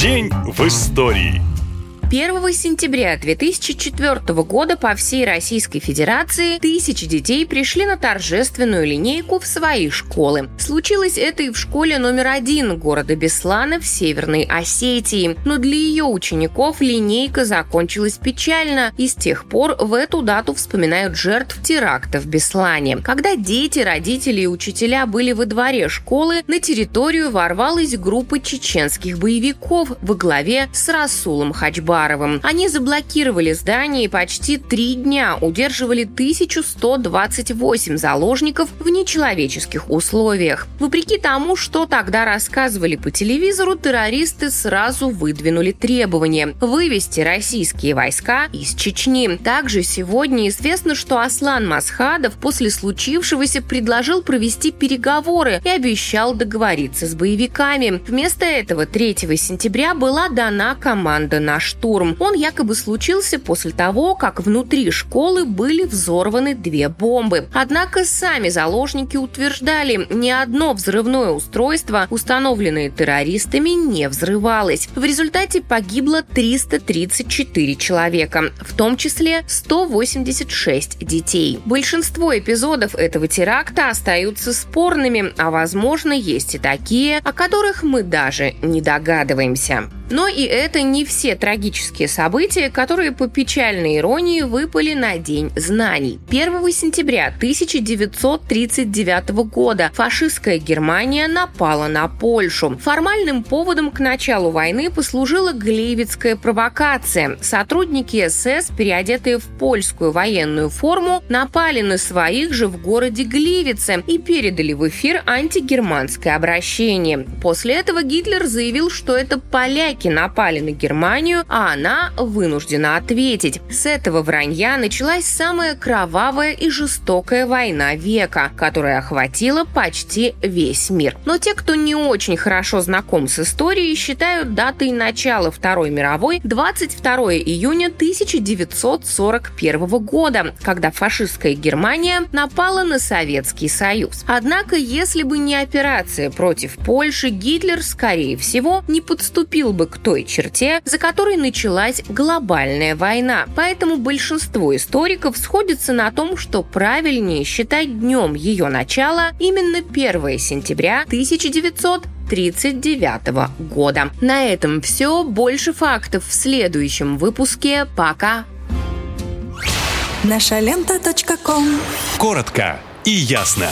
День в истории. 1 сентября 2004 года по всей Российской Федерации тысячи детей пришли на торжественную линейку в свои школы. Случилось это и в школе номер один города Беслана в Северной Осетии. Но для ее учеников линейка закончилась печально, и с тех пор в эту дату вспоминают жертв теракта в Беслане. Когда дети, родители и учителя были во дворе школы, на территорию ворвалась группа чеченских боевиков во главе с Расулом Хачба Уваровым. Они заблокировали здание и почти три дня удерживали 1128 заложников в нечеловеческих условиях. Вопреки тому, что тогда рассказывали по телевизору, террористы сразу выдвинули требования вывести российские войска из Чечни. Также сегодня известно, что Аслан Масхадов после случившегося предложил провести переговоры и обещал договориться с боевиками. Вместо этого 3 сентября была дана команда на штурм штурм. Он якобы случился после того, как внутри школы были взорваны две бомбы. Однако сами заложники утверждали, ни одно взрывное устройство, установленное террористами, не взрывалось. В результате погибло 334 человека, в том числе 186 детей. Большинство эпизодов этого теракта остаются спорными, а возможно есть и такие, о которых мы даже не догадываемся. Но и это не все трагические события, которые по печальной иронии выпали на День знаний. 1 сентября 1939 года фашистская Германия напала на Польшу. Формальным поводом к началу войны послужила Глевицкая провокация. Сотрудники СС, переодетые в польскую военную форму, напали на своих же в городе Гливице и передали в эфир антигерманское обращение. После этого Гитлер заявил, что это поляки поляки напали на Германию, а она вынуждена ответить. С этого вранья началась самая кровавая и жестокая война века, которая охватила почти весь мир. Но те, кто не очень хорошо знаком с историей, считают датой начала Второй мировой 22 июня 1941 года, когда фашистская Германия напала на Советский Союз. Однако, если бы не операция против Польши, Гитлер, скорее всего, не подступил бы к той черте, за которой началась глобальная война. Поэтому большинство историков сходятся на том, что правильнее считать днем ее начала именно 1 сентября 1900 1939 года. На этом все. Больше фактов в следующем выпуске. Пока! Наша лента. Коротко и ясно.